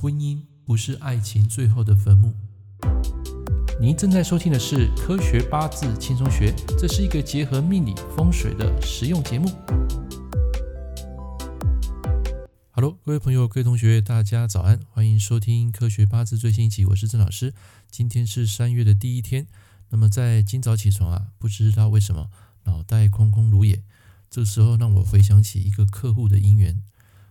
婚姻不是爱情最后的坟墓。您正在收听的是《科学八字轻松学》，这是一个结合命理风水的实用节目。Hello，各位朋友、各位同学，大家早安，欢迎收听《科学八字最新一期》，我是郑老师。今天是三月的第一天，那么在今早起床啊，不知道为什么脑袋空空如也，这时候让我回想起一个客户的姻缘。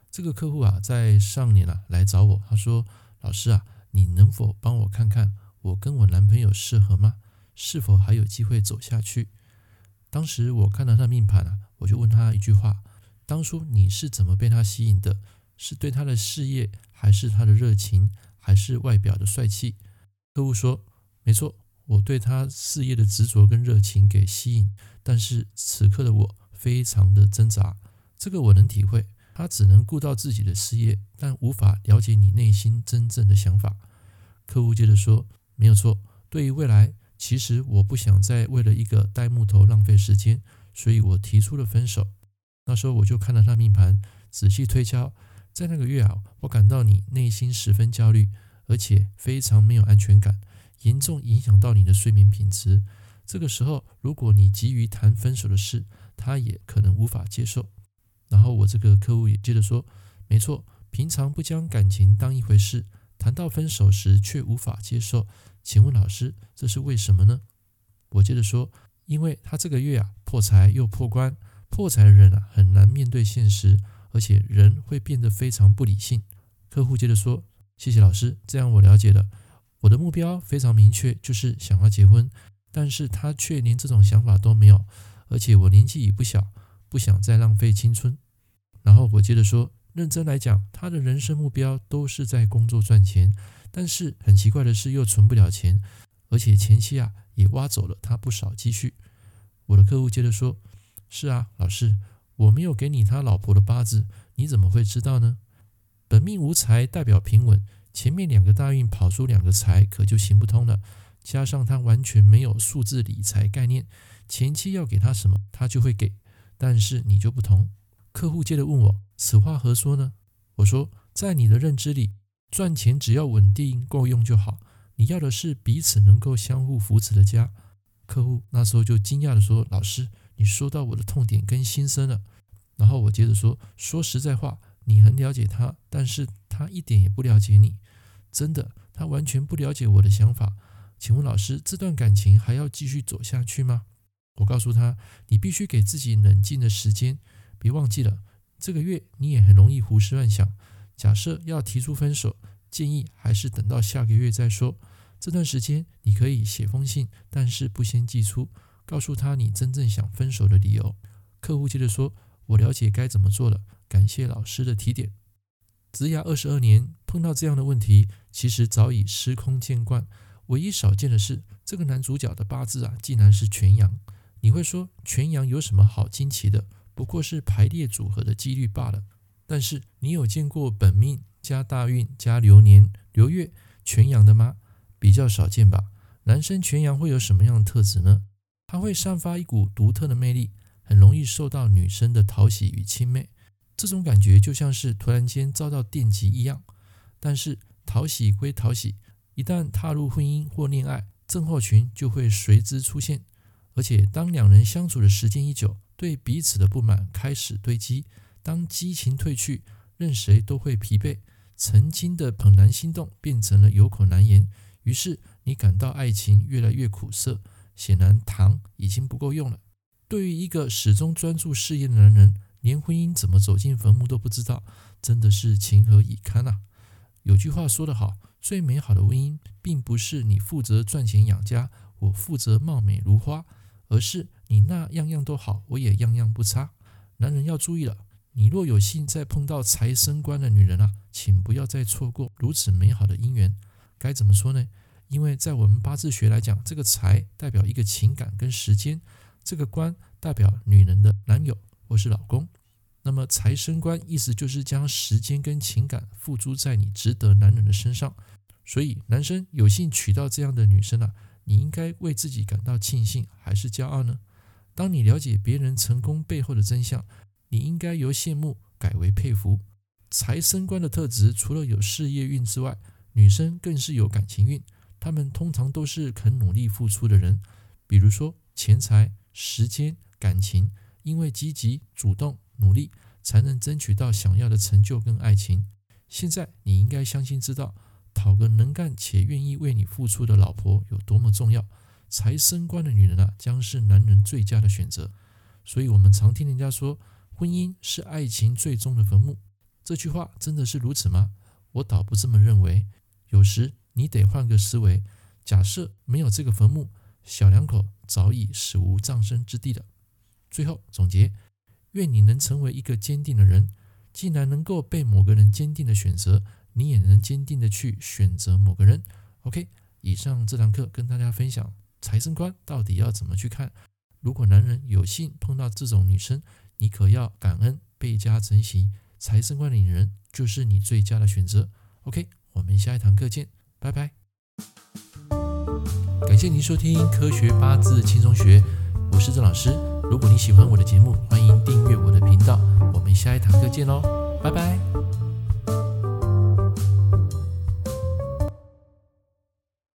这个客户啊，在上年啊来找我，他说：“老师啊，你能否帮我看看我跟我男朋友适合吗？是否还有机会走下去？”当时我看到他的命盘啊，我就问他一句话：“当初你是怎么被他吸引的？是对他的事业，还是他的热情，还是外表的帅气？”客户说：“没错，我对他事业的执着跟热情给吸引，但是此刻的我非常的挣扎，这个我能体会。”他只能顾到自己的事业，但无法了解你内心真正的想法。客户接着说：“没有错，对于未来，其实我不想再为了一个呆木头浪费时间，所以我提出了分手。那时候我就看了他命盘，仔细推敲，在那个月啊，我感到你内心十分焦虑，而且非常没有安全感，严重影响到你的睡眠品质。这个时候，如果你急于谈分手的事，他也可能无法接受。”然后我这个客户也接着说：“没错，平常不将感情当一回事，谈到分手时却无法接受。请问老师，这是为什么呢？”我接着说：“因为他这个月啊破财又破官，破财的人啊很难面对现实，而且人会变得非常不理性。”客户接着说：“谢谢老师，这样我了解了。我的目标非常明确，就是想要结婚，但是他却连这种想法都没有，而且我年纪也不小。”不想再浪费青春，然后我接着说，认真来讲，他的人生目标都是在工作赚钱，但是很奇怪的是又存不了钱，而且前妻啊也挖走了他不少积蓄。我的客户接着说，是啊，老师，我没有给你他老婆的八字，你怎么会知道呢？本命无财代表平稳，前面两个大运跑出两个财，可就行不通了。加上他完全没有数字理财概念，前妻要给他什么，他就会给。但是你就不同，客户接着问我：“此话何说呢？”我说：“在你的认知里，赚钱只要稳定够用就好。你要的是彼此能够相互扶持的家。”客户那时候就惊讶地说：“老师，你说到我的痛点跟心声了。”然后我接着说：“说实在话，你很了解他，但是他一点也不了解你。真的，他完全不了解我的想法。请问老师，这段感情还要继续走下去吗？”我告诉他，你必须给自己冷静的时间，别忘记了，这个月你也很容易胡思乱想。假设要提出分手，建议还是等到下个月再说。这段时间你可以写封信，但是不先寄出，告诉他你真正想分手的理由。客户接着说：“我了解该怎么做了，感谢老师的提点。”职涯二十二年，碰到这样的问题，其实早已司空见惯。唯一少见的是，这个男主角的八字啊，竟然是全阳。你会说全阳有什么好惊奇的？不过是排列组合的几率罢了。但是你有见过本命加大运加流年流月全阳的吗？比较少见吧。男生全阳会有什么样的特质呢？他会散发一股独特的魅力，很容易受到女生的讨喜与亲媚。这种感觉就像是突然间遭到电击一样。但是讨喜归讨喜，一旦踏入婚姻或恋爱，症候群就会随之出现。而且，当两人相处的时间一久，对彼此的不满开始堆积。当激情褪去，任谁都会疲惫。曾经的怦然心动变成了有口难言。于是，你感到爱情越来越苦涩。显然，糖已经不够用了。对于一个始终专注事业的男人，连婚姻怎么走进坟墓都不知道，真的是情何以堪啊！有句话说得好：最美好的婚姻，并不是你负责赚钱养家，我负责貌美如花。而是你那样样都好，我也样样不差。男人要注意了，你若有幸再碰到财生官的女人啊，请不要再错过如此美好的姻缘。该怎么说呢？因为在我们八字学来讲，这个财代表一个情感跟时间，这个官代表女人的男友或是老公。那么财生官意思就是将时间跟情感付诸在你值得男人的身上。所以男生有幸娶到这样的女生啊。你应该为自己感到庆幸还是骄傲呢？当你了解别人成功背后的真相，你应该由羡慕改为佩服。财生官的特质，除了有事业运之外，女生更是有感情运。她们通常都是肯努力付出的人，比如说钱财、时间、感情，因为积极、主动、努力，才能争取到想要的成就跟爱情。现在你应该相信，知道讨个能干且愿意为你付出的老婆有多么重要。才生官的女人啊，将是男人最佳的选择。所以，我们常听人家说，婚姻是爱情最终的坟墓。这句话真的是如此吗？我倒不这么认为。有时你得换个思维，假设没有这个坟墓，小两口早已死无葬身之地了。最后总结，愿你能成为一个坚定的人。既然能够被某个人坚定的选择，你也能坚定的去选择某个人。OK，以上这堂课跟大家分享财生官到底要怎么去看。如果男人有幸碰到这种女生，你可要感恩，倍加珍惜。财生官的女人就是你最佳的选择。OK，我们下一堂课见，拜拜。感谢您收听《科学八字轻松学》，我是郑老师。如果你喜欢我的节目，欢迎订阅我的频道。我们下一堂课见喽，拜拜。